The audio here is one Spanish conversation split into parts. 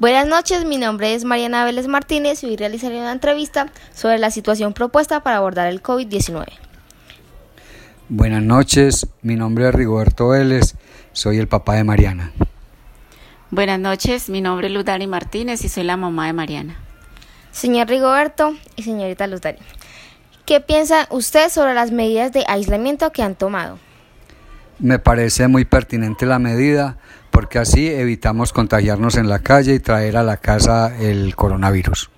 Buenas noches, mi nombre es Mariana Vélez Martínez y hoy realizaré una entrevista sobre la situación propuesta para abordar el COVID-19. Buenas noches, mi nombre es Rigoberto Vélez, soy el papá de Mariana. Buenas noches, mi nombre es Ludari Martínez y soy la mamá de Mariana. Señor Rigoberto y señorita Ludari, ¿qué piensa usted sobre las medidas de aislamiento que han tomado? Me parece muy pertinente la medida porque así evitamos contagiarnos en la calle y traer a la casa el coronavirus.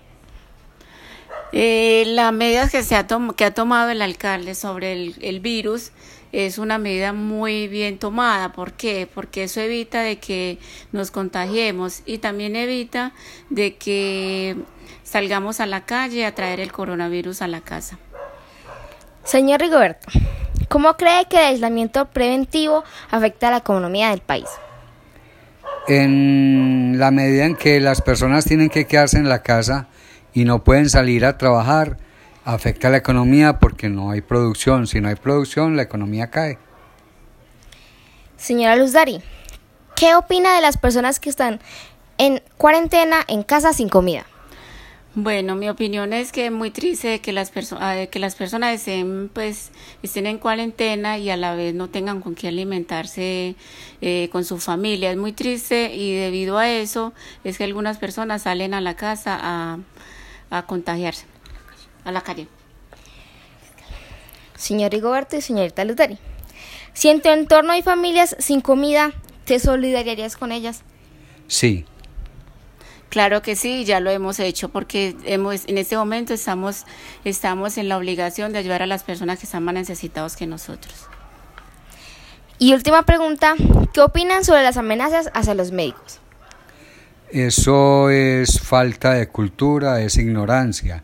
Eh, la medida que, se ha que ha tomado el alcalde sobre el, el, virus es una medida muy bien tomada. ¿Por qué? Porque eso evita de que nos contagiemos y también evita de que salgamos a la calle a traer el coronavirus a la casa. Señor Rigoberto, ¿cómo cree que el aislamiento preventivo afecta a la economía del país? En la medida en que las personas tienen que quedarse en la casa y no pueden salir a trabajar, afecta a la economía porque no hay producción. Si no hay producción, la economía cae. Señora Luz Dari, ¿qué opina de las personas que están en cuarentena en casa sin comida? Bueno, mi opinión es que es muy triste que las, personas que las personas estén, pues, estén en cuarentena y a la vez no tengan con qué alimentarse eh, con su familia. Es muy triste y debido a eso es que algunas personas salen a la casa a, a contagiarse, a la calle. Señor Rigoberto y señorita Lutari, si en tu entorno hay familias sin comida, ¿te solidarizarías con ellas? Sí, Claro que sí, ya lo hemos hecho porque hemos, en este momento estamos, estamos en la obligación de ayudar a las personas que están más necesitados que nosotros. Y última pregunta, ¿qué opinan sobre las amenazas hacia los médicos? Eso es falta de cultura, es ignorancia.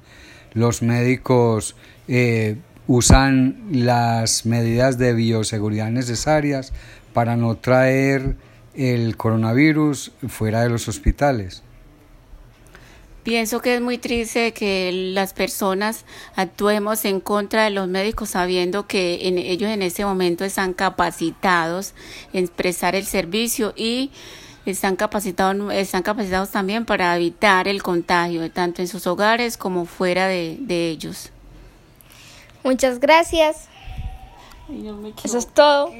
Los médicos eh, usan las medidas de bioseguridad necesarias para no traer el coronavirus fuera de los hospitales. Pienso que es muy triste que las personas actuemos en contra de los médicos sabiendo que en, ellos en este momento están capacitados en prestar el servicio y están capacitados, están capacitados también para evitar el contagio, tanto en sus hogares como fuera de, de ellos. Muchas gracias. Eso es todo.